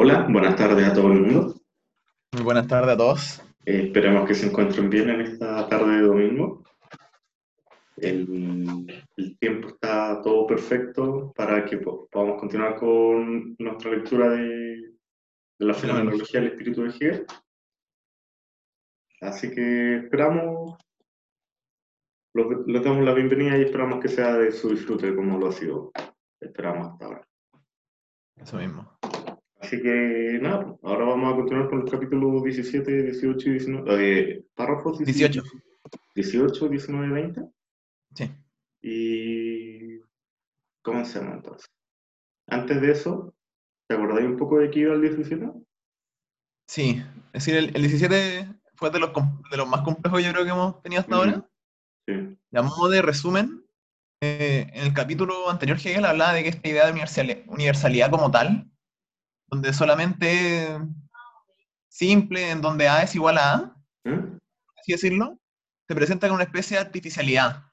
Hola, buenas tardes a todo el mundo. Muy buenas tardes a todos. Eh, esperemos que se encuentren bien en esta tarde de domingo. El, el tiempo está todo perfecto para que po- podamos continuar con nuestra lectura de, de la fenomenología del espíritu de Hegel. Así que esperamos, les damos la bienvenida y esperamos que sea de su disfrute como lo ha sido. Esperamos hasta ahora. Eso mismo. Así que nada, ahora vamos a continuar con el capítulo 17, 18 y 19, eh, párrafos 18. 18, 19, 20 Sí. y comencemos entonces. Antes de eso, ¿te acordáis un poco de qué iba el 17? Sí. Es decir, el, el 17 fue de los, de los más complejos yo creo que hemos tenido hasta Ujú. ahora. Sí, Y a modo de resumen, eh, en el capítulo anterior Hegel hablaba de que esta idea de universali- universalidad como tal, donde solamente simple, en donde A es igual a A, ¿Mm? así decirlo, se presenta con una especie de artificialidad,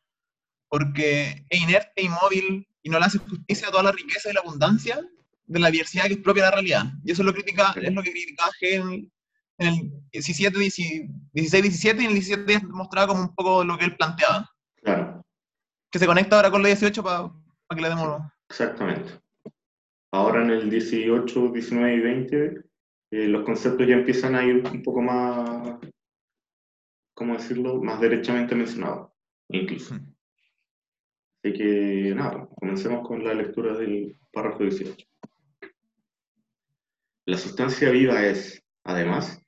porque es inerte inmóvil y no le hace justicia a toda la riqueza y la abundancia de la diversidad que es propia de la realidad. Y eso es lo, critica, es lo que criticaba Hegel en el 17, 16, 17 y en el 17 mostraba como un poco lo que él planteaba, Claro, que se conecta ahora con la 18 para que le demos... exactamente. Ahora en el 18, 19 y 20, eh, los conceptos ya empiezan a ir un poco más, ¿cómo decirlo?, más derechamente mencionados, incluso. Así que nada, comencemos con la lectura del párrafo 18. La sustancia viva es, además,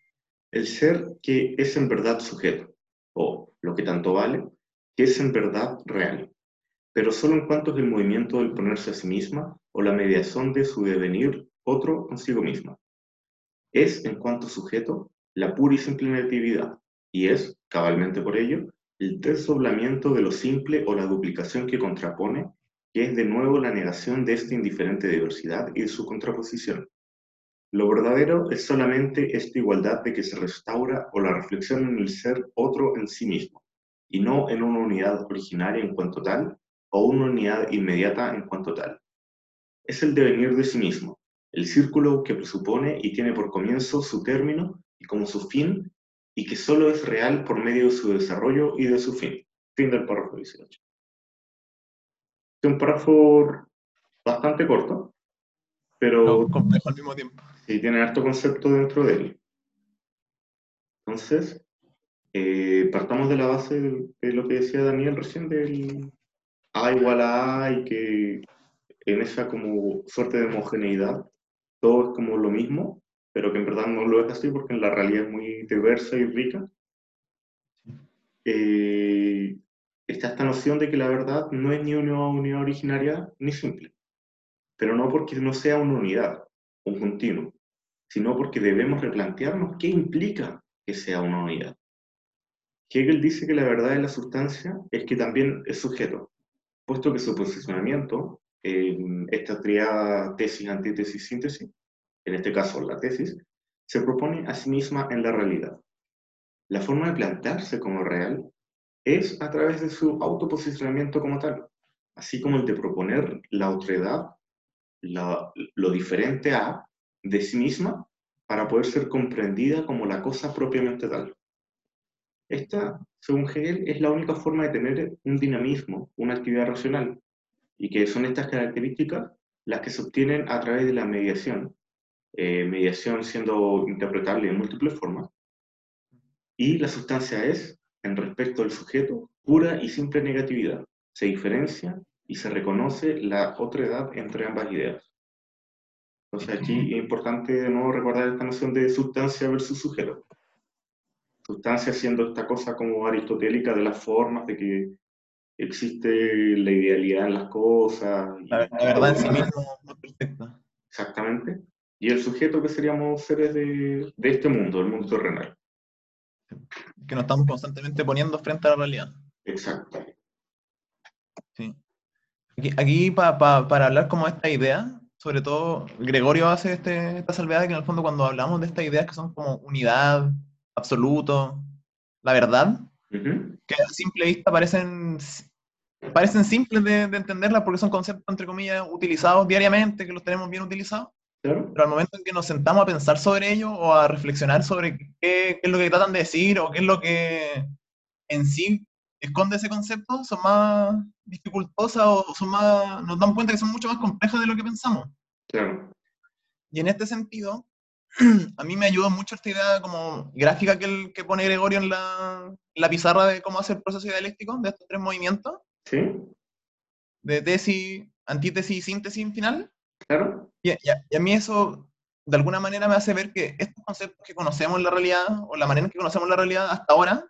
el ser que es en verdad sujeto, o, lo que tanto vale, que es en verdad real, pero solo en cuanto es el movimiento del ponerse a sí misma o la mediación de su devenir otro consigo misma. Es, en cuanto sujeto, la pura y simple negatividad, y es, cabalmente por ello, el desdoblamiento de lo simple o la duplicación que contrapone, que es de nuevo la negación de esta indiferente diversidad y de su contraposición. Lo verdadero es solamente esta igualdad de que se restaura o la reflexión en el ser otro en sí mismo, y no en una unidad originaria en cuanto tal, o una unidad inmediata en cuanto tal. Es el devenir de sí mismo, el círculo que presupone y tiene por comienzo su término y como su fin, y que solo es real por medio de su desarrollo y de su fin. Fin del párrafo 18. Es un párrafo bastante corto, pero No, complejo al mismo tiempo. Sí, tiene harto concepto dentro de él. Entonces, eh, partamos de la base de, lo que decía Daniel recién del A igual a A y que en esa como suerte de homogeneidad todo es como lo mismo, pero que en verdad no lo es así porque en la realidad es muy diversa y rica. Eh, está esta noción de que la verdad no es ni una unidad originaria ni simple, pero no porque no sea una unidad, un continuo, sino porque debemos replantearnos qué implica que sea una unidad. Hegel dice que la verdad de la sustancia es que también es sujeto, puesto que su posicionamiento en esta triada tesis, antítesis, síntesis, en este caso la tesis, se propone a sí misma en la realidad. La forma de plantearse como real es a través de su autoposicionamiento como tal, así como el de proponer la otredad, la- lo diferente a, de sí misma, para poder ser comprendida como la cosa propiamente tal. Esta, según Hegel, es la única forma de tener un dinamismo, una actividad racional, y que son estas características las que se obtienen a través de la mediación, eh, mediación siendo interpretable en múltiples formas, y la sustancia es, en respecto al sujeto, pura y simple negatividad. Se diferencia y se reconoce la otredad entre ambas ideas. Entonces aquí es importante de nuevo recordar esta noción de sustancia versus sujeto. Sustancia siendo esta cosa como aristotélica de las formas, de que existe la idealidad en las cosas. La, la verdad en sí mismo no es perfecta. Exactamente. Y el sujeto que seríamos seres de, de este mundo, el mundo terrenal. Que nos estamos constantemente poniendo frente a la realidad. Exacto. Sí. Aquí, aquí pa- pa- para hablar como de esta idea, sobre todo Gregorio hace este, esta salvedad de que en el fondo cuando hablamos de estas ideas que son como unidad, absoluto, la verdad, que a simple vista parecen, parecen simples de, de entenderlas porque son conceptos, entre comillas, utilizados diariamente, que los tenemos bien utilizados, Claro, pero al momento en que nos sentamos a pensar sobre ello o a reflexionar sobre qué, qué es lo que tratan de decir o qué es lo que en sí esconde ese concepto, son más dificultosas o son más, nos damos cuenta que son mucho más complejas de lo que pensamos. claro. Y en este sentido, a mí me ayudó mucho esta idea como gráfica que, el, que pone Gregorio en la, en la pizarra de cómo hacer el proceso dialéctico de estos tres movimientos, ¿Sí? de tesis, antítesis y síntesis final. Claro, Y, y a, y a mí eso, de alguna manera, me hace ver que estos conceptos que conocemos en la realidad, o la manera en que conocemos la realidad hasta ahora,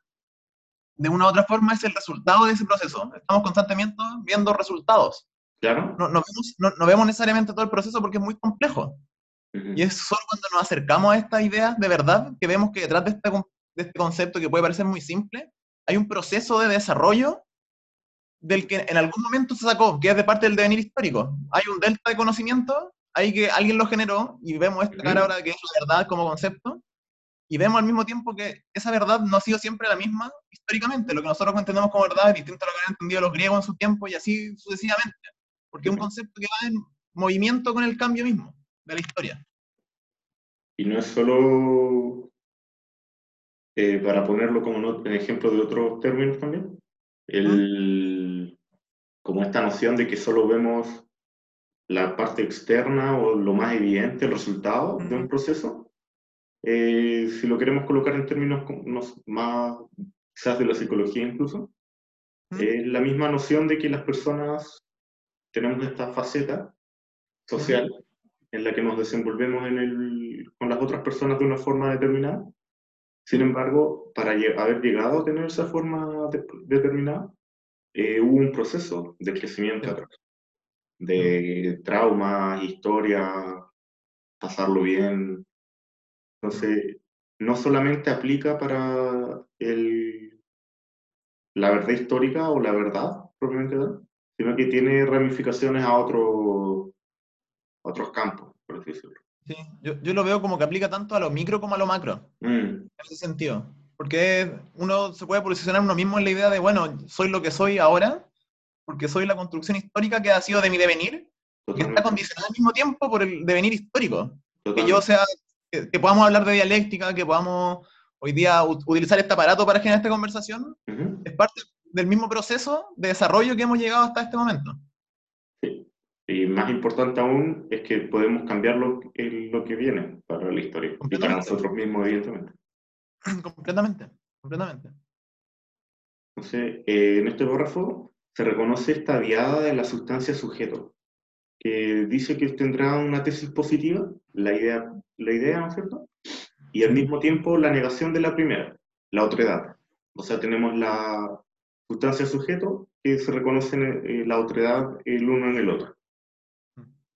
de una u otra forma es el resultado de ese proceso. Estamos constantemente viendo resultados. claro. No, no vemos, no, no vemos necesariamente todo el proceso porque es muy complejo. Y es solo cuando nos acercamos a estas ideas de verdad que vemos que detrás de este, de este concepto que puede parecer muy simple, hay un proceso de desarrollo del que en algún momento se sacó, que es de parte del devenir histórico. Hay un delta de conocimiento, hay que alguien lo generó y vemos esta cara ahora que es la verdad como concepto, y vemos al mismo tiempo que esa verdad no ha sido siempre la misma históricamente. Lo que nosotros entendemos como verdad es distinto a lo que han entendido los griegos en su tiempo y así sucesivamente. Porque es un concepto que va en movimiento con el cambio mismo de la historia. Y no es solo, eh, para ponerlo como en ejemplo de otros términos también, el, como esta noción de que solo vemos la parte externa o lo más evidente, el resultado de un proceso. Eh, si lo queremos colocar en términos más quizás de la psicología incluso, es la misma noción de que las personas tenemos esta faceta social en la que nos desenvolvemos en el, con las otras personas de una forma determinada. Sin embargo, para haber llegado a tener esa forma de- determinada, eh, hubo un proceso de crecimiento atrás, de traumas, historia, pasarlo bien. Entonces, no solamente aplica para el, la verdad histórica o la verdad propiamente tal, sino que tiene ramificaciones a, otro, a otros campos, por así decirlo. Sí, yo, yo lo veo como que aplica tanto a lo micro como a lo macro, Mm, en ese sentido. Porque uno se puede posicionar uno mismo en la idea de, bueno, soy lo que soy ahora, porque soy la construcción histórica que ha sido de mi devenir, que está condicionada al mismo tiempo por el devenir histórico. Que totalmente. yo sea, que, que podamos hablar de dialéctica, que podamos hoy día ut- utilizar este aparato para generar esta conversación, Ujú, es parte del mismo proceso de desarrollo que hemos llegado hasta este momento. sí. Y más importante aún es que podemos cambiar lo, el- lo que viene para la historia y para nosotros mismos, evidentemente. completamente, completamente. Entonces, eh, en este párrafo se reconoce esta diada de la sustancia sujeto, que dice que tendrá una tesis positiva, la idea, la idea ¿no es cierto? Y al mismo tiempo la negación de la primera, la otredad. O sea, tenemos la sustancia sujeto que se reconoce eh, la otredad el uno en el otro.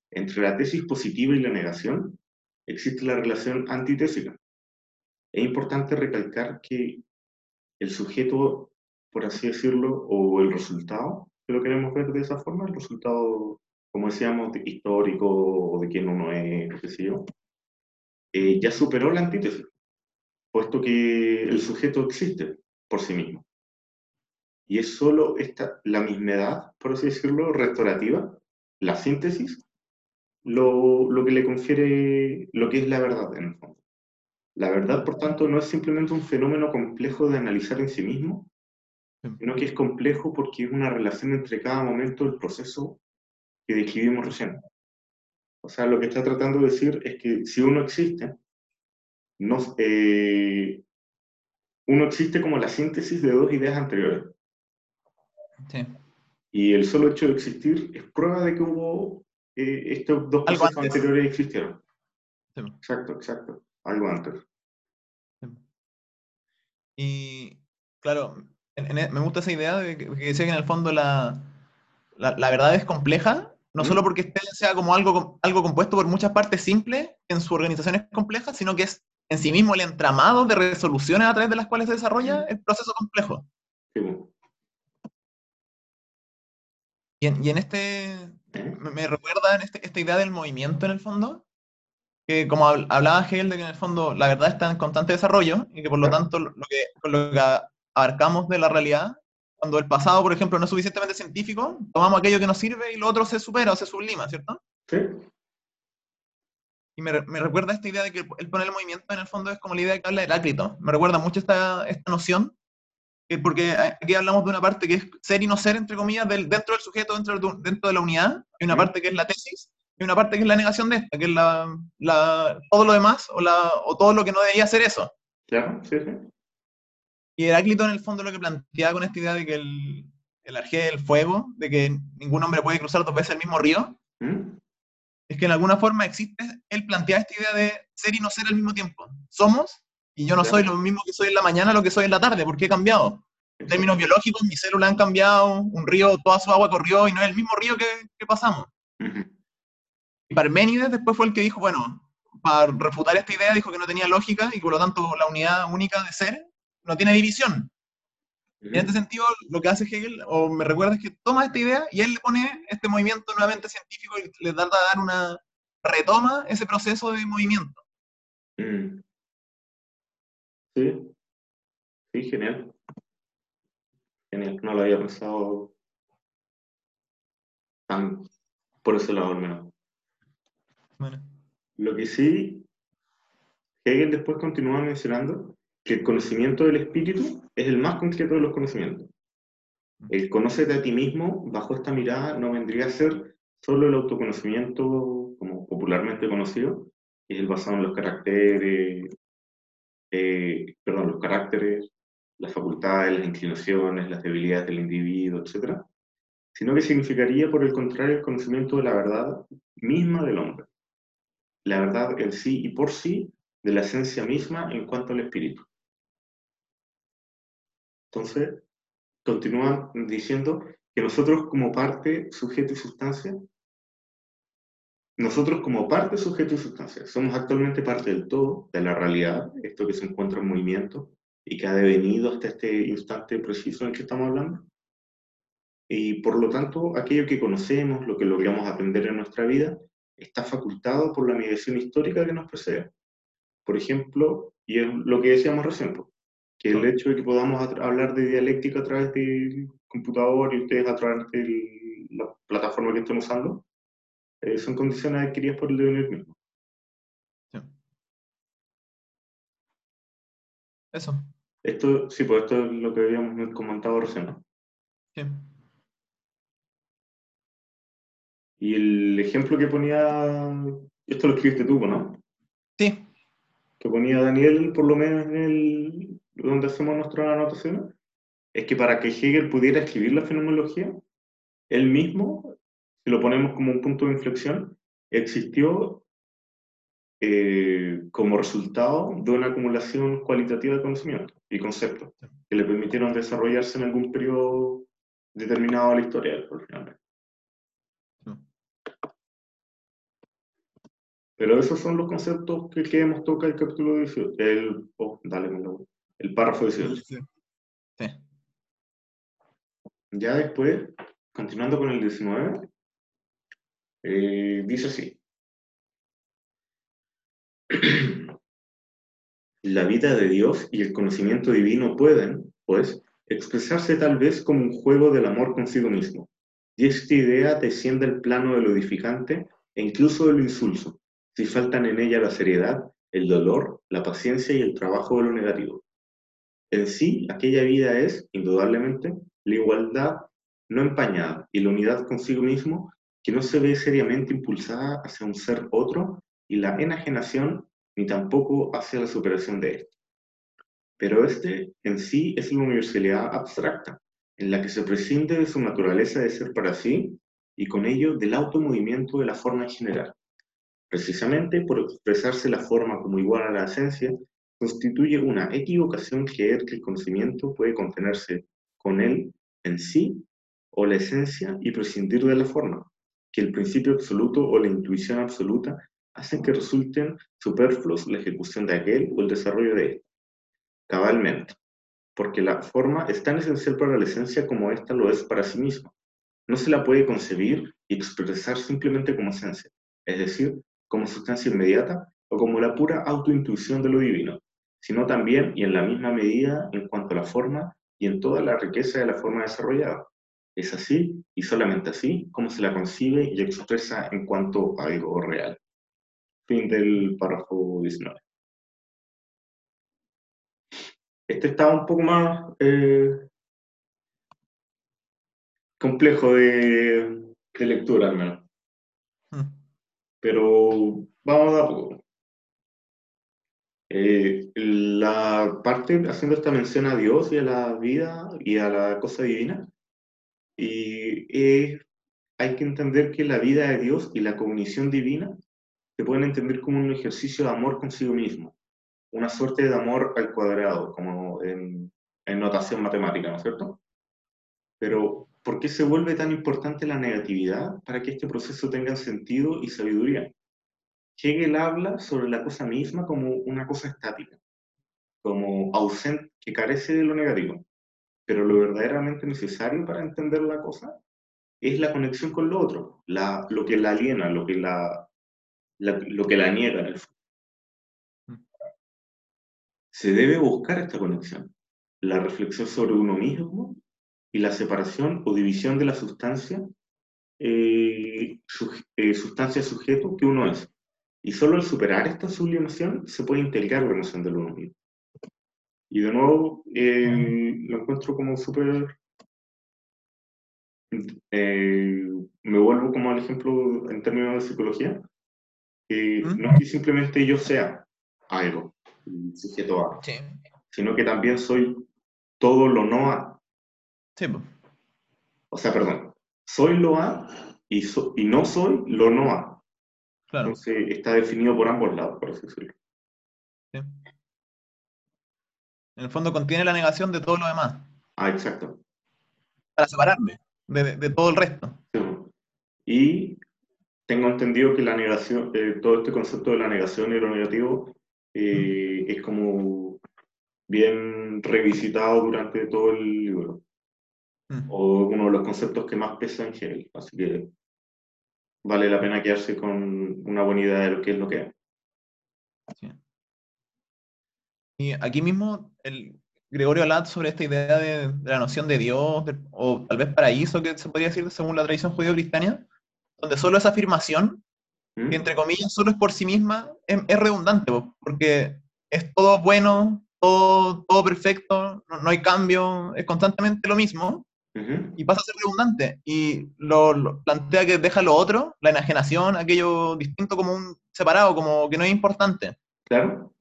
Entre la tesis positiva y la negación existe la relación antitésica. Es importante recalcar que el sujeto, por así decirlo, o el resultado, si lo queremos ver de esa forma, el resultado, como decíamos, de- histórico o de quién uno es, qué sé yo, eh, ya superó la antítesis, puesto que el sujeto existe por sí mismo. Y es solo esta, la mismedad, por así decirlo, restaurativa, la síntesis, lo, lo que le confiere lo que es la verdad en el fondo. La verdad, por tanto, no es simplemente un fenómeno complejo de analizar en sí mismo, Sí. sino que es complejo porque es una relación entre cada momento del proceso que describimos recién. O sea, lo que está tratando de decir es que si uno existe, no, eh, uno existe como la síntesis de dos ideas anteriores. Sí. Y el solo hecho de existir es prueba de que hubo eh, estos dos Algo procesos antes. anteriores existieron. Sí. Exacto, exacto. Algo antes. Y claro, en- en- me gusta esa idea de que, que decía que en el fondo la, la, la verdad es compleja, no ¿Mm? solo porque este sea como algo, algo compuesto por muchas partes simples, que en su organización es compleja, sino que es en sí mismo el entramado de resoluciones a través de las cuales se desarrolla el proceso complejo. Sí. Y en, y en este, ¿Eh? me, me recuerda en este- esta idea del movimiento en el fondo, que como habl- hablaba Hegel, de que en el fondo la verdad está en constante desarrollo y que por lo tanto lo que, lo que abarcamos de la realidad, cuando el pasado, por ejemplo, no es suficientemente científico, tomamos aquello que nos sirve y lo otro se supera o se sublima, ¿cierto? Sí, y me, me, recuerda esta idea de que el poner el movimiento en el fondo es como la idea que habla Heráclito. Me recuerda mucho esta, esta noción, porque aquí hablamos de una parte que es ser y no ser, entre comillas, del, dentro del sujeto, dentro de, dentro de la unidad, y una parte que es la tesis, y una parte que es la negación de esta, que es la, la, todo lo demás o, la, o todo lo que no debía ser eso. Claro, sí, sí. Y Heráclito en el fondo lo que planteaba con esta idea de que el, el arjé del fuego, de que ningún hombre puede cruzar dos veces el mismo río, ¿Mm? es que en alguna forma existe, él plantea esta idea de ser y no ser al mismo tiempo. Somos, y yo no soy lo mismo que soy en la mañana, lo que soy en la tarde, porque he cambiado. En términos biológicos, mis células han cambiado, un río, toda su agua corrió y no es el mismo río que, que pasamos. Y Parménides después fue el que dijo, bueno, para refutar esta idea, dijo que no tenía lógica y por lo tanto la unidad única de ser no tiene división. En este sentido, lo que hace Hegel, o me recuerda, es que toma esta idea y él le pone este movimiento nuevamente científico y le trata de dar una retoma ese proceso de movimiento. Mm. Sí, sí, genial. Genial, no lo había pensado tan por ese lado, al Bueno. Lo que sí, Hegel después continúa mencionando que el conocimiento del espíritu es el más concreto de los conocimientos. El conocerte a ti mismo, bajo esta mirada, no vendría a ser solo el autoconocimiento, como popularmente conocido, que es el basado en los caracteres, eh, perdón, los caracteres, las facultades, las inclinaciones, las debilidades del individuo, etc., sino que significaría, por el contrario, el conocimiento de la verdad misma del hombre. La verdad en sí y por sí de la esencia misma en cuanto al espíritu. Entonces, continúan diciendo que nosotros como parte, sujeto y sustancia, nosotros como parte, sujeto y sustancia, somos actualmente parte del todo, de la realidad, esto que se encuentra en movimiento y que ha devenido hasta este instante preciso en el que estamos hablando. Y por lo tanto, aquello que conocemos, lo que logramos aprender en nuestra vida, está facultado por la mediación histórica que nos precede. Por ejemplo, y es lo que decíamos recién, que el hecho de que podamos hablar de dialéctica a través del computador y ustedes a través de la plataforma que estén usando, eh, son condiciones adquiridas por el devenir mismo. Eso. Esto, sí, pues esto es lo que habíamos comentado recién. Sí. Y el ejemplo que ponía, esto lo escribiste tú, ¿no? Sí. Que ponía Daniel, por lo menos en el, donde hacemos nuestras anotaciones, es que para que Hegel pudiera escribir la fenomenología, él mismo, si lo ponemos como un punto de inflexión, existió eh, como resultado de una acumulación cualitativa de conocimiento y conceptos que le permitieron desarrollarse en algún periodo determinado de la historia, por final. Pero esos son los conceptos que, que hemos tocado el capítulo 18. El, oh, dale, el párrafo 18. Sí. Ya después, continuando con el 19, eh, dice así. La vida de Dios y el conocimiento divino pueden, pues, expresarse tal vez como un juego del amor consigo mismo. Y esta idea desciende al plano de lo edificante e incluso de lo insulso, si faltan en ella la seriedad, el dolor, la paciencia y el trabajo de lo negativo. En sí, aquella vida es, indudablemente, la igualdad no empañada y la unidad consigo mismo que no se ve seriamente impulsada hacia un ser otro y la enajenación ni tampoco hacia la superación de éste. Pero este en sí es la universalidad abstracta, en la que se prescinde de su naturaleza de ser para sí y con ello del automovimiento de la forma en general. Precisamente por expresarse la forma como igual a la esencia, constituye una equivocación creer que el conocimiento puede contenerse con él en sí o la esencia y prescindir de la forma, que el principio absoluto o la intuición absoluta hacen que resulten superfluos la ejecución de aquel o el desarrollo de él. Cabalmente, porque la forma es tan esencial para la esencia como ésta lo es para sí misma. No se la puede concebir y expresar simplemente como esencia, es decir, como sustancia inmediata o como la pura autointuición de lo divino, sino también y en la misma medida en cuanto a la forma y en toda la riqueza de la forma desarrollada. Es así y solamente así como se la concibe y expresa en cuanto a algo real. Fin del párrafo 19. Este está un poco más eh, complejo de, de lectura, al menos. Pero vamos a poco. Eh, la parte haciendo esta mención a Dios y a la vida y a la cosa divina, y eh, hay que entender que la vida de Dios y la cognición divina se pueden entender como un ejercicio de amor consigo mismo, una suerte de amor al cuadrado, como en, en notación matemática, ¿no es cierto? Pero, ¿por qué se vuelve tan importante la negatividad para que este proceso tenga sentido y sabiduría? Hegel habla sobre la cosa misma como una cosa estática, como ausente, que carece de lo negativo. Pero lo verdaderamente necesario para entender la cosa es la conexión con lo otro, la, lo que la aliena, lo que la, la- lo que la niega en el fondo. Se debe buscar esta conexión, la reflexión sobre uno mismo y la separación o división de la sustancia, eh, eh, sustancia-sujeto que uno es. Y solo al superar esta sublimación se puede integrar la noción del uno mismo. Y de nuevo, eh, lo encuentro como súper... eh, me vuelvo como al ejemplo en términos de psicología, ¿Mm? no es que simplemente yo sea algo, sujeto A, Sí. sino que también soy todo lo no A. Sí, po. O sea, perdón, soy lo A y, so- y no soy lo no A. claro. Entonces está definido por ambos lados, por así decirlo. sí. En el fondo contiene la negación de todo lo demás, Ah, exacto. para separarme de, de- de todo el resto. Sí. Y tengo entendido que la negación, eh, todo este concepto de la negación y lo negativo eh, es como bien revisitado durante todo el libro, Mm. o uno de los conceptos que más pesa en Hegel, así que vale la pena quedarse con una buena idea de lo que es lo que es. Sí. Y aquí mismo el Gregorio habla sobre esta idea de, de la noción de Dios, de- o tal vez paraíso, que se podría decir según la tradición judío-cristiana, donde solo esa afirmación, ¿Mm? que entre comillas solo es por sí misma, es, es redundante, po, porque es todo bueno, todo, todo perfecto, no, no hay cambio, es constantemente lo mismo, Ujú. y pasa a ser redundante. Y lo, lo- plantea que deja lo otro, la enajenación, aquello distinto como un separado, como que no es importante. Claro.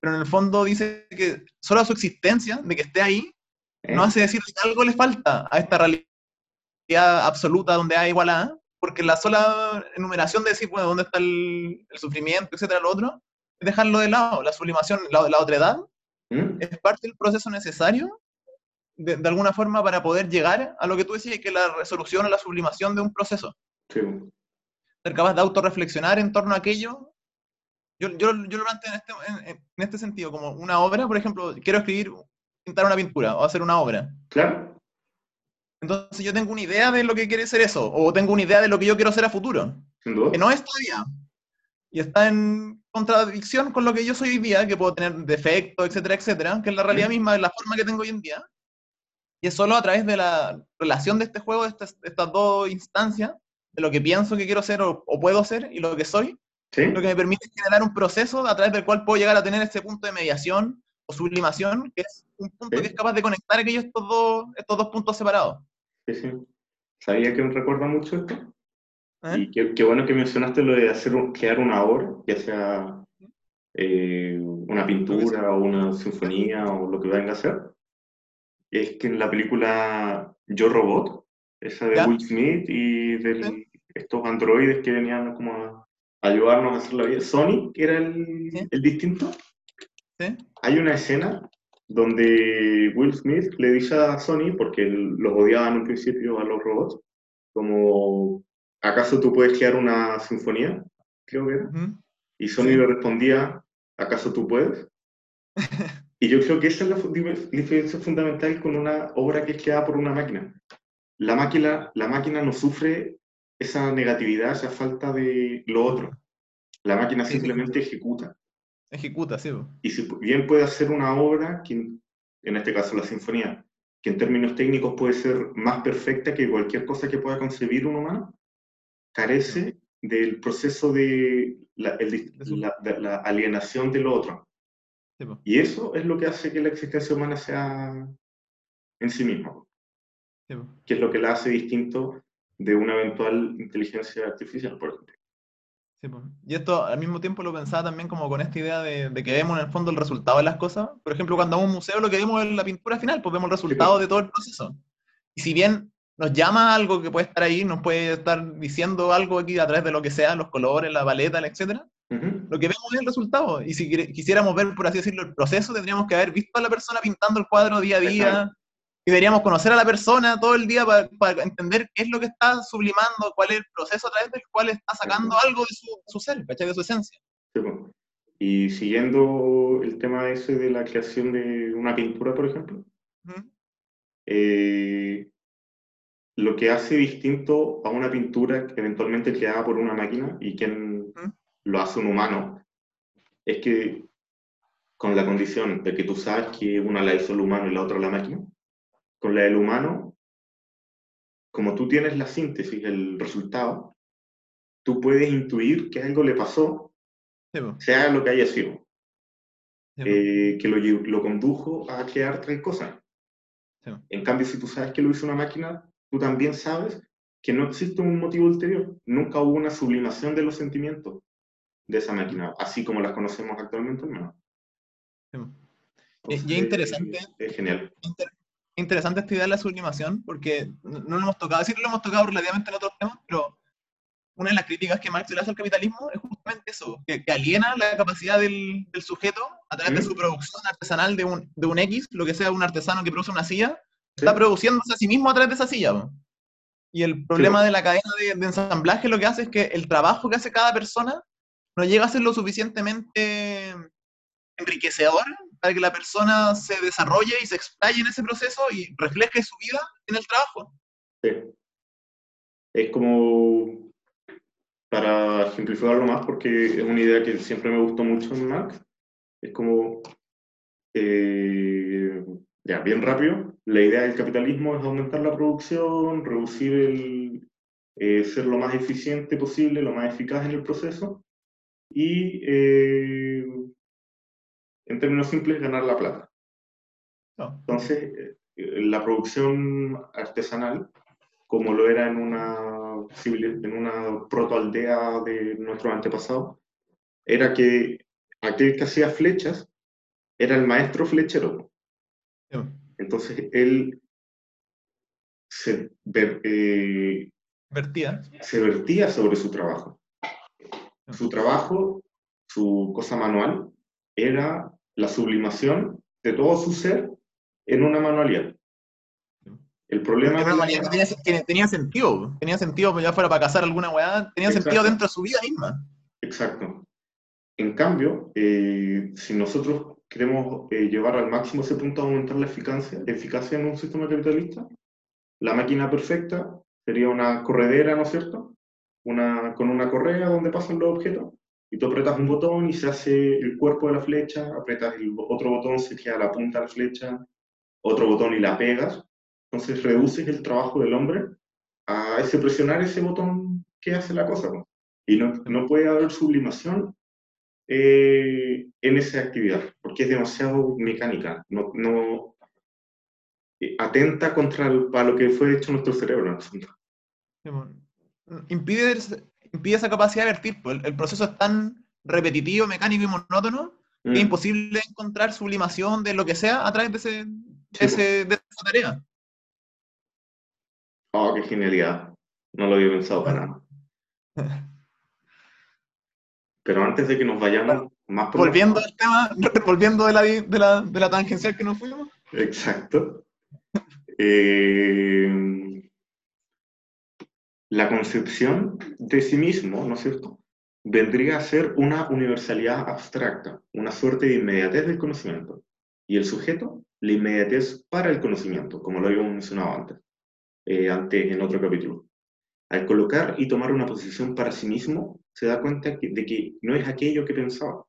Pero en el fondo dice que solo su existencia, de que esté ahí, ¿Eh? no hace decir que algo le falta a esta realidad absoluta donde A igual a A, porque la sola enumeración de decir, bueno, dónde está el, el sufrimiento, etcétera, lo otro, es dejarlo de lado. La sublimación, la, la otredad, ¿Mm? es parte del proceso necesario de, de alguna forma para poder llegar a lo que tú decías, que es la resolución o la sublimación de un proceso. Sí. Ser capaz de autorreflexionar en torno a aquello. Yo, yo, yo lo planteo en este, en, en este sentido, como una obra, por ejemplo, quiero escribir, pintar una pintura o hacer una obra. Claro. Entonces yo tengo una idea de lo que quiere ser eso, o tengo una idea de lo que yo quiero ser a futuro, Sin duda. que no es todavía. Y está en contradicción con lo que yo soy hoy día, que puedo tener defectos, etcétera, etcétera, que es la realidad misma de la forma que tengo hoy en día. Y es solo a través de la relación de este juego, de estas, de estas dos instancias, de lo que pienso que quiero ser o, o puedo ser y lo que soy, ¿Sí? lo que me permite generar un proceso a través del cual puedo llegar a tener este punto de mediación o sublimación, que es un punto Sí. que es capaz de conectar aquellos estos dos, estos dos puntos separados. Sí, sí. ¿Sabía que me recuerda mucho esto? ¿eh? Y qué, qué bueno que mencionaste lo de hacer un- crear una obra, ya sea eh, una pintura o una sinfonía o lo que venga a ser. Es que en la película Yo Robot, esa de ¿Ya? Will Smith y de Sí. estos androides que venían como a ayudarnos a hacer la vida, Sony, que era el, Sí. el distinto, ¿Sí? hay una escena donde Will Smith le dice a Sony, porque los odiaba en un principio a los robots, como, ¿acaso tú puedes crear una sinfonía? Creo que era. Y Sony le respondía, ¿acaso tú puedes? y yo creo que esa es la diferencia fundamental con una obra que es creada por una máquina. La máquina, la máquina no sufre esa negatividad, esa falta de lo otro. La máquina Sí, sí. simplemente ejecuta. Ejecuta, sí. Y si bien puede hacer una obra, que, en este caso la sinfonía, que en términos técnicos puede ser más perfecta que cualquier cosa que pueda concebir un humano, carece del proceso de la, la alienación del otro. Y eso es lo que hace que la existencia humana sea en sí misma. que es lo que la hace distinto de una eventual inteligencia artificial, por ejemplo. Y esto al mismo tiempo lo pensaba también como con esta idea de, que vemos en el fondo el resultado de las cosas. Por ejemplo, cuando vamos a un museo lo que vemos es la pintura final, pues vemos el resultado de todo el proceso. Y si bien nos llama algo que puede estar ahí, nos puede estar diciendo algo aquí a través de lo que sea, los colores, la paleta, Lo que vemos es el resultado. Y si quisiéramos ver, por así decirlo, el proceso, tendríamos que haber visto a la persona pintando el cuadro día a día, y deberíamos conocer a la persona todo el día para, entender qué es lo que está sublimando, cuál es el proceso a través del cual está sacando algo de su, ser, ¿cachai? De su esencia. Y siguiendo el tema ese de la creación de una pintura, por ejemplo, eh, lo que hace distinto a una pintura eventualmente creada por una máquina y quien lo hace un humano, es que con la condición de que tú sabes que una la hizo el humano y la otra la máquina, con la del humano, como tú tienes la síntesis, el resultado, tú puedes intuir que algo le pasó, sea lo que haya sido, eh, que lo, lo, condujo a crear tres cosas. En cambio, si tú sabes que lo hizo una máquina, tú también sabes que no existe un motivo ulterior. Nunca hubo una sublimación de los sentimientos de esa máquina, así como las conocemos actualmente, no. y es interesante. Es genial interesante esta idea de la sublimación, porque no, lo hemos tocado, sí lo hemos tocado relativamente en otros temas, pero una de las críticas que Marx le hace al capitalismo es justamente eso, que, aliena la capacidad del, sujeto a través de su producción artesanal de un, de un, X, lo que sea un artesano que produce una silla, está produciéndose a sí mismo a través de esa silla. Y el problema de la cadena de, de, ensamblaje lo que hace es que el trabajo que hace cada persona no llega a ser lo suficientemente enriquecedor para que la persona se desarrolle y se explaye en ese proceso y refleje su vida en el trabajo. Sí. Es como, para ejemplificarlo más, porque es una idea que siempre me gustó mucho en Marx, es como, eh, ya, bien rápido, la idea del capitalismo es aumentar la producción, reducir el, eh, ser lo más eficiente posible, lo más eficaz en el proceso, y eh, en términos simples, ganar la plata. Entonces, eh, la producción artesanal, como lo era en una, en una protoaldea de nuestro antepasado, era que aquel que hacía flechas era el maestro flechero. Entonces, él se, eh, vertía. se vertía sobre su trabajo. Su trabajo, su cosa manual, era la sublimación de todo su ser en una manualidad. El problema es que, tenía, sentido, tenía sentido, ya fuera para cazar alguna weá, tenía sentido dentro de su vida misma. Exacto. En cambio, eh, si nosotros queremos eh, llevar al máximo ese punto a aumentar la eficacia, eficacia en un sistema capitalista, la máquina perfecta sería una corredera, ¿no es cierto? Una, con una correa donde pasan los objetos, y tú apretas un botón y se hace el cuerpo de la flecha, apretas el otro botón, se queda la punta de la flecha, otro botón y la pegas. Entonces reduces el trabajo del hombre a ese presionar ese botón que hace la cosa. Y no, no, puede haber sublimación eh, en esa actividad, porque es demasiado mecánica. No, no eh, atenta contra lo que fue hecho nuestro cerebro. Impide impide esa capacidad de vertir. Pues, el, proceso es tan repetitivo, mecánico y monótono que es mm. imposible encontrar sublimación de lo que sea a través de, ese, ese, de esa tarea. Oh, qué genialidad. No lo había pensado para nada. Pero antes de que nos vayamos más por Volviendo al tema, volviendo de la, de la, de la tangencial que nos fuimos. Exacto. Eh, la concepción de sí mismo, ¿no es cierto?, vendría a ser una universalidad abstracta, una suerte de inmediatez del conocimiento. Y el sujeto, la inmediatez para el conocimiento, como lo habíamos mencionado antes, eh, antes en otro capítulo. Al colocar y tomar una posición para sí mismo, se da cuenta de que no es aquello que pensaba.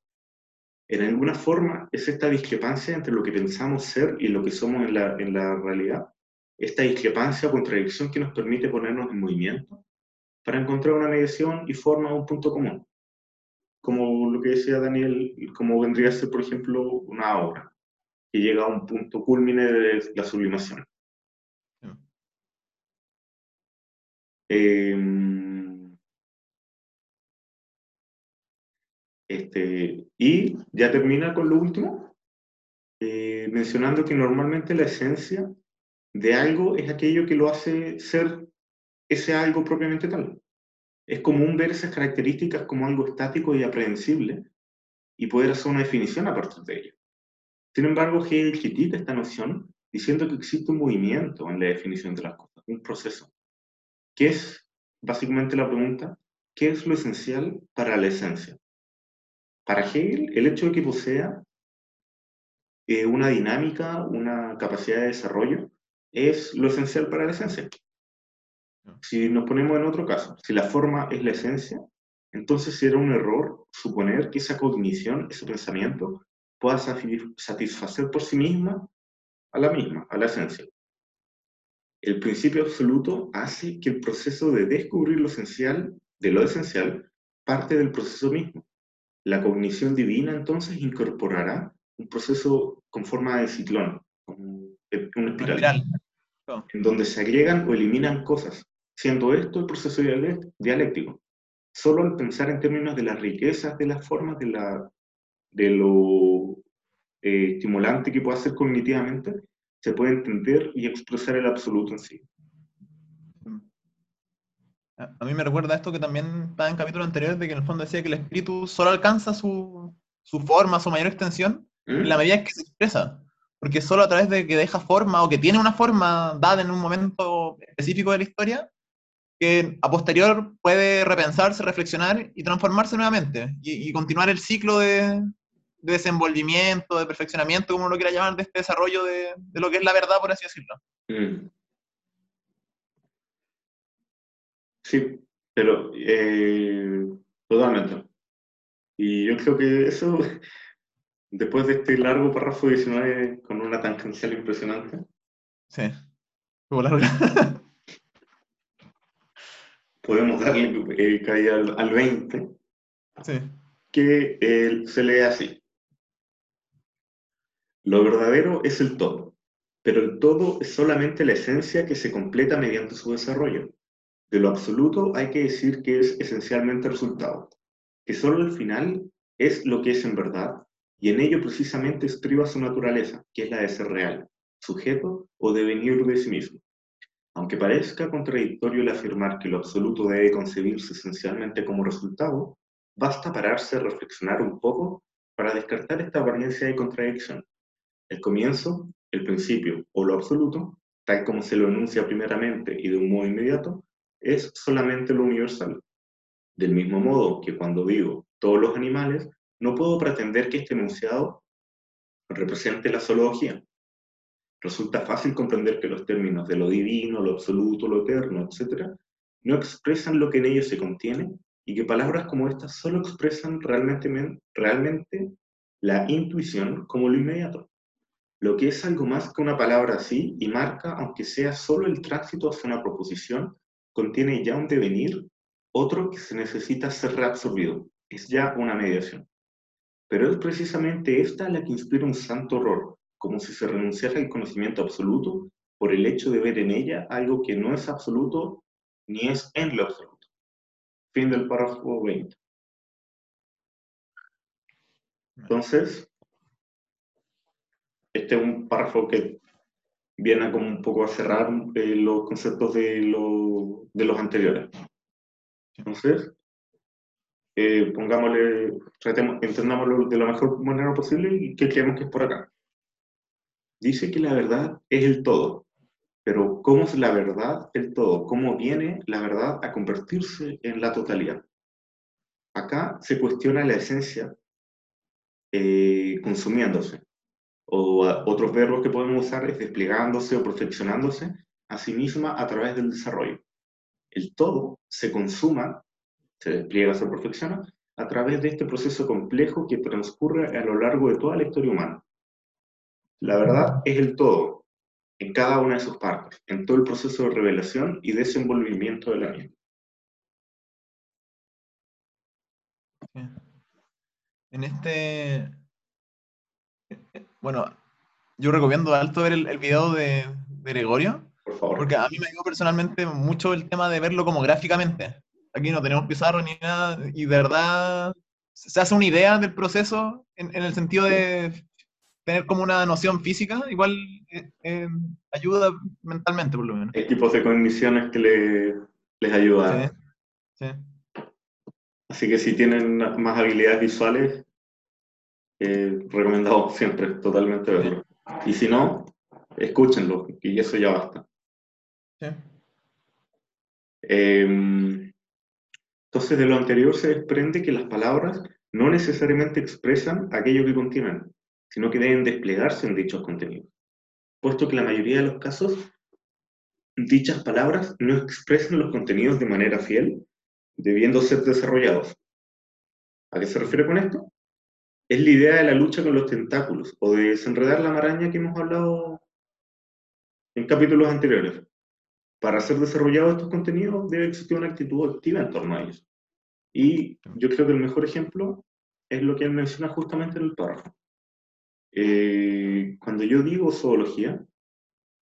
En alguna forma es esta discrepancia entre lo que pensamos ser y lo que somos en la, en la realidad esta discrepancia o contradicción que nos permite ponernos en movimiento para encontrar una mediación y forma un punto común. Como lo que decía Daniel, como vendría a ser, por ejemplo, una obra que llega a un punto culmine de la sublimación. Em, este, y ya termina con lo último, eh, mencionando que normalmente la esencia de algo es aquello que lo hace ser ese algo propiamente tal. Es común ver esas características como algo estático y aprehensible y poder hacer una definición a partir de ello. Sin embargo, Hegel critica esta noción diciendo que existe un movimiento en la definición de las cosas, un proceso. ¿Qué es básicamente la pregunta? ¿Qué es lo esencial para la esencia? Para Hegel, el hecho de que posea eh, una dinámica, una capacidad de desarrollo, es lo esencial para la esencia. Si nos ponemos en otro caso, si la forma es la esencia, entonces será un error suponer que esa cognición, ese pensamiento, pueda satisfacer por sí misma a la misma, a la esencia. El principio absoluto hace que el proceso de descubrir lo esencial de lo esencial parte del proceso mismo. La cognición divina entonces incorporará un proceso con forma de ciclón, como una espiral, en donde se agregan o eliminan cosas, siendo esto el proceso dialéctico. Solo al pensar en términos de las riquezas de las formas, de, la, de lo eh, estimulante que pueda ser cognitivamente, se puede entender y expresar el absoluto en sí. A mí me recuerda esto que también estaba en capítulos anteriores, de que en el fondo decía que el espíritu solo alcanza su, su forma, su mayor extensión, en ¿Mm? la medida que se expresa. Porque solo a través de que deja forma o que tiene una forma dada en un momento específico de la historia, que a posterior puede repensarse, reflexionar y transformarse nuevamente y continuar el ciclo de, de desenvolvimiento, de perfeccionamiento, como lo quiera llamar, de este desarrollo de, lo que es la verdad, por así decirlo. Mm. Sí, pero eh, totalmente. Y yo creo que eso, después de este largo párrafo 19 con una tangencial impresionante. Sí, estuvo larga. podemos darle eh, caída al, 20. Sí. Que eh, se lee así. Lo verdadero es el todo, pero el todo es solamente la esencia que se completa mediante su desarrollo. De lo absoluto hay que decir que es esencialmente resultado, que solo el final es lo que es en verdad, y en ello precisamente estriba su naturaleza, que es la de ser real, sujeto o devenir de sí mismo. Aunque parezca contradictorio el afirmar que lo absoluto debe concebirse esencialmente como resultado, basta pararse a reflexionar un poco para descartar esta apariencia de contradicción. El comienzo, el principio o lo absoluto, tal como se lo enuncia primeramente y de un modo inmediato, es solamente lo universal. Del mismo modo que cuando digo todos los animales, no puedo pretender que este enunciado represente la zoología. Resulta fácil comprender que los términos de lo divino, lo absoluto, lo eterno, etc., no expresan lo que en ellos se contiene y que palabras como estas solo expresan realmente, realmente la intuición como lo inmediato lo que es algo más que una palabra así y marca, aunque sea solo el tránsito hacia una proposición, contiene ya un devenir, otro que se necesita ser reabsorbido, es ya una mediación. Pero es precisamente esta la que inspira un santo horror, como si se renunciara al conocimiento absoluto por el hecho de ver en ella algo que no es absoluto ni es en lo absoluto. Fin del párrafo 20. Entonces, este es un párrafo que viene como un poco a cerrar eh, los conceptos de, de, los anteriores. Entonces, eh, pongámosle, tratemos, entendámoslo de la mejor manera posible y que creemos que es por acá. Dice que la verdad es el todo, pero ¿cómo es la verdad el todo? ¿Cómo viene la verdad a convertirse en la totalidad? Acá se cuestiona la esencia eh, consumiéndose o otros verbos que podemos usar es desplegándose o perfeccionándose a sí misma a través del desarrollo. El todo se consuma, se despliega, se perfecciona a través de este proceso complejo que transcurre a lo largo de toda la historia humana. La verdad es el todo, en cada una de sus partes, en todo el proceso de revelación y desenvolvimiento de la misma. En este. Bueno, yo recomiendo alto ver el, video de, Gregorio. Por favor. Porque a mí me ayudó personalmente mucho el tema de verlo como gráficamente. Aquí no tenemos pizarro ni nada, y de verdad se hace una idea del proceso en, el sentido de tener como una noción física, igual eh, eh, ayuda mentalmente, por lo menos. Hay tipos de condiciones que le, les ayudan. Sí, Así que si tienen más habilidades visuales, eh, recomendado siempre, totalmente verlo. Y si no, escúchenlo, y eso ya basta. Sí. Em, entonces, de lo anterior se desprende que las palabras no necesariamente expresan aquello que contienen, sino que deben desplegarse en dichos contenidos, puesto que la mayoría de los casos dichas palabras no expresan los contenidos de manera fiel, debiendo ser desarrollados. ¿A qué se refiere con esto? Es la idea de la lucha con los tentáculos o de desenredar la maraña que hemos hablado en capítulos anteriores. Para ser desarrollados estos contenidos debe existir una actitud activa en torno a ellos. Y yo creo que el mejor ejemplo es lo que él menciona justamente en el párrafo. Eh, cuando yo digo zoología,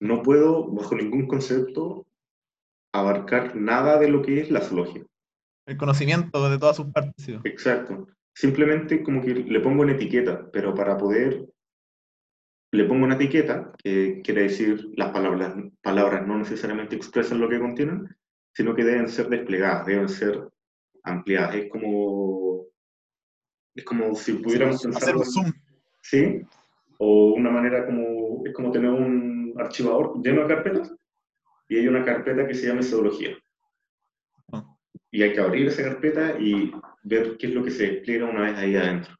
no puedo, bajo ningún concepto, abarcar nada de lo que es la zoología. El conocimiento de todas sus partes. Exacto. Simplemente como que le pongo una etiqueta, pero para poder, le pongo una etiqueta, que quiere decir las palabras, palabras no necesariamente expresan lo que contienen, sino que deben ser desplegadas, deben ser ampliadas. Es como, es como si pudiéramos hacer un zoom. Sí, o una manera como, es como tener un archivador lleno de carpetas y hay una carpeta que se llama metodología. Ah. Y hay que abrir esa carpeta y ver qué es lo que se despliega una vez ahí adentro.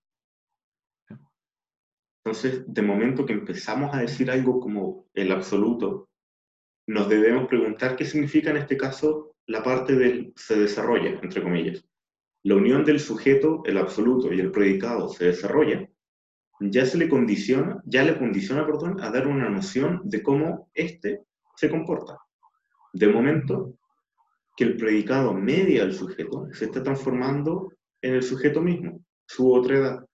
Entonces, de momento que empezamos a decir algo como el absoluto, nos debemos preguntar qué significa en este caso la parte del se desarrolla, entre comillas. La unión del sujeto, el absoluto y el predicado se desarrolla, ya se le condiciona, ya le condiciona, perdón, a dar una noción de cómo éste se comporta. De momento que el predicado media al sujeto se está transformando en el sujeto mismo, su otra edad.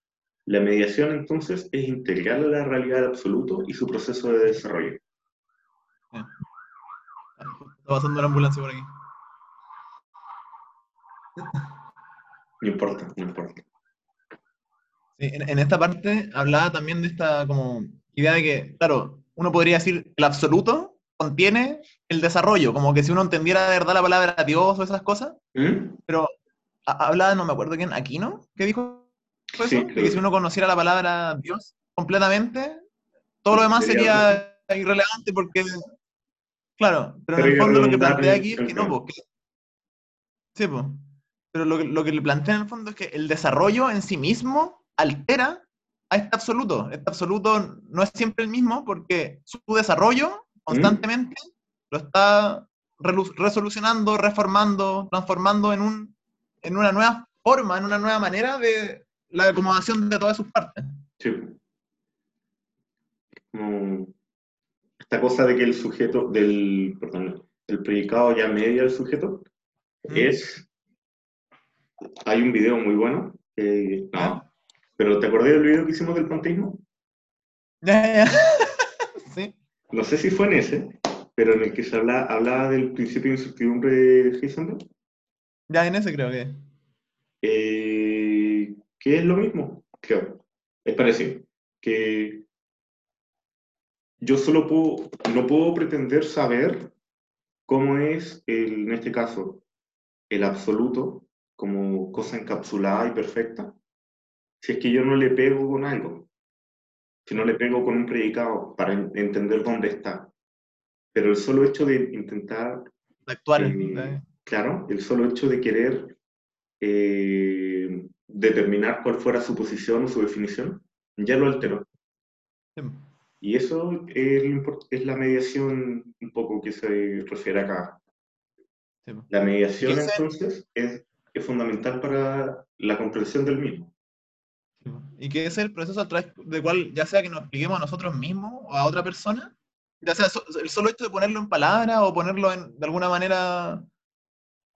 La mediación entonces es integral a la realidad absoluto y su proceso de desarrollo. Está pasando la ambulancia por aquí. No importa, no importa. en, esta parte hablaba también de esta como idea de que, claro, uno podría decir el absoluto contiene el desarrollo, como que si uno entendiera de verdad la palabra Dios o esas cosas, ¿Mm? pero hablaba, no me acuerdo quién, ¿no? ¿qué dijo? Eso? que si uno conociera la palabra Dios completamente, todo lo demás sería irrelevante porque, claro, pero, en el fondo lo que plantea aquí es que no, porque, sí, pues, pero lo que, lo que le plantea en el fondo es que el desarrollo en sí mismo altera a este absoluto. Este absoluto no es siempre el mismo porque su desarrollo constantemente lo está resolucionando, reformando, transformando en, un, en una nueva forma, en una nueva manera de la acomodación de todas sus partes. Sí. esta cosa de que el sujeto, del, perdón, el predicado ya media el sujeto, es... Hay un video muy bueno, no, pero ¿te acordás del video que hicimos del panteísmo? Ya, ya, sí. No sé si fue en ese, pero en el que se habla, hablaba del principio de incertidumbre de Heisenberg. Ya, en ese creo que. Eh, que es lo mismo, creo. Es parecido. Que yo solo puedo, no puedo pretender saber cómo es, en este caso, el absoluto como cosa encapsulada y perfecta, si es que yo no le pego con algo si no le pego con un predicado para entender dónde está. Pero el solo hecho de intentar... Actuar. Eh, claro, el solo hecho de querer eh, determinar cuál fuera su posición o su definición, ya lo alteró. Y eso es, la mediación un poco que se refiere acá. La mediación entonces es, es fundamental para la comprensión del mismo. Y que es el proceso a través del cual, ya sea que nos expliquemos a nosotros mismos o a otra persona, ya sea el solo hecho de ponerlo en palabras o ponerlo en, de alguna manera,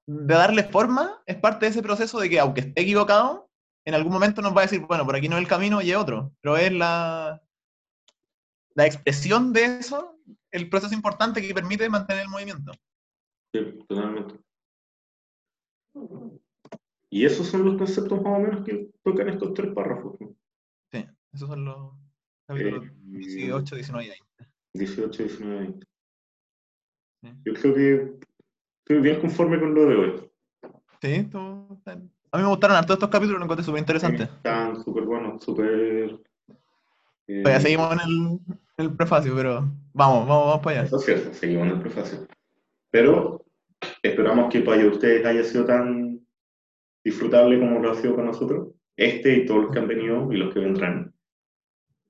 de darle forma, es parte de ese proceso de que aunque esté equivocado, en algún momento nos va a decir, bueno, por aquí no es el camino y es otro, pero es la, la expresión de eso, el proceso importante que permite mantener el movimiento. Sí, totalmente. Y esos son los conceptos más o menos que tocan estos tres párrafos. Sí, esos son los capítulos 18, 19 y 20. 18, 19 y 20. Sí. Yo creo que estoy bien conforme con lo de hoy. Sí, todo. A mí me gustaron harto estos capítulos, los encontré súper interesantes. Están súper buenos, súper... Eh, ya seguimos en el, en el, prefacio, pero vamos, vamos, vamos para allá. Eso es cierto, seguimos en el prefacio. Pero esperamos que para ustedes haya sido tan disfrutable como lo ha sido para nosotros, este y todos los que han venido y los que vendrán.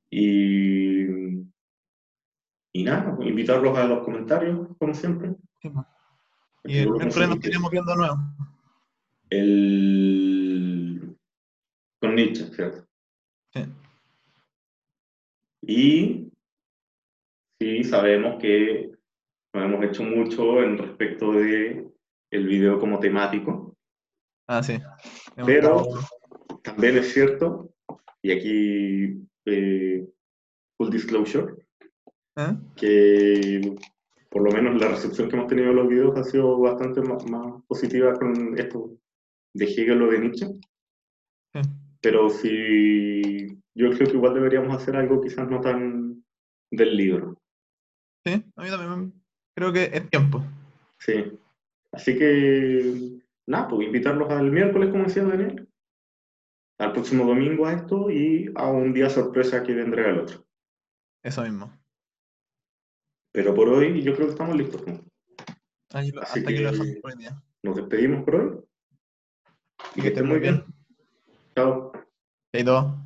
Y, y nada, invitarlos a los comentarios, como siempre. Y el miércoles nos tenemos viendo de nuevo. El... Con Nietzsche, ¿cierto? Sí. Y sí, sabemos que no hemos hecho mucho en respecto de el video como temático. Ah, sí. Pero también es cierto, y aquí eh, full disclosure, ¿Eh? que por lo menos la recepción que hemos tenido en los videos ha sido bastante más, más positiva con esto de Hegel o de Nietzsche. Pero si yo creo que igual deberíamos hacer algo quizás no tan del libro. Sí, a mí también creo que es tiempo. Sí. Así que, nada, pues invitarlos al miércoles, como decía Daniel, al próximo domingo a esto y a un día sorpresa que vendrá el otro. Eso mismo. Pero por hoy yo creo que estamos listos. ¿no? Así hasta que, lo dejamos por el día. Nos despedimos por hoy. Y que estén muy bien. Chao. Chaito.